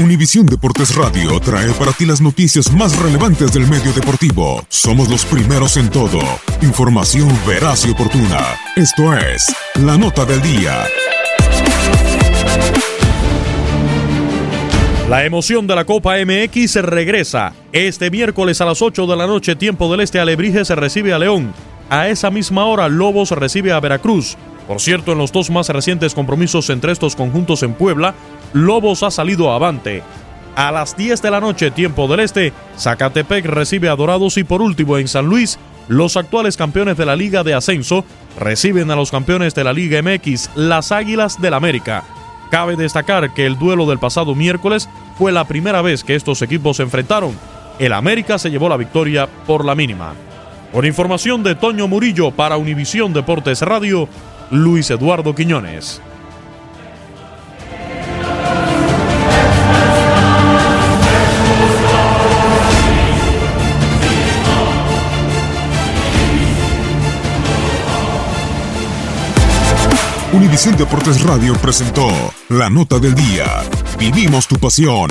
Univisión Deportes Radio trae para ti las noticias más relevantes del medio deportivo. Somos los primeros en todo. Información veraz y oportuna. Esto es La Nota del Día. La emoción de la Copa MX se regresa. Este miércoles a las 8 de la noche, tiempo del este, Alebrije se recibe a León. A esa misma hora, Lobos recibe a Veracruz. Por cierto, en los dos más recientes compromisos entre estos conjuntos en Puebla, Lobos ha salido avante. A las 10 de la noche, tiempo del este, Zacatepec recibe a Dorados y por último en San Luis, los actuales campeones de la Liga de Ascenso reciben a los campeones de la Liga MX, las Águilas del América. Cabe destacar que el duelo del pasado miércoles fue la primera vez que estos equipos se enfrentaron. El América se llevó la victoria por la mínima. Con información de Toño Murillo para Univisión Deportes Radio, Luis Eduardo Quiñones. Univisión Deportes Radio presentó La Nota del Día. Vivimos tu pasión.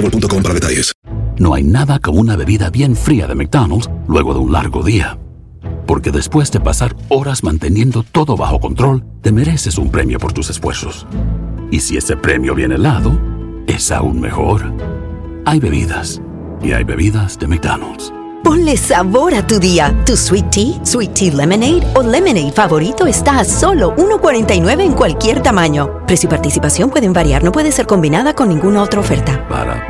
boostmobile.com para detalles. No hay nada como una bebida bien fría de McDonald's luego de un largo día. Porque después de pasar horas manteniendo todo bajo control, te mereces un premio por tus esfuerzos. Y si ese premio viene helado, es aún mejor. Hay bebidas. Y hay bebidas de McDonald's. Ponle sabor a tu día. Tu sweet tea, sweet tea lemonade o lemonade favorito está a solo 1.49 en cualquier tamaño. Precio y participación pueden variar, no puede ser combinada con ninguna otra oferta. Para pa pa pa.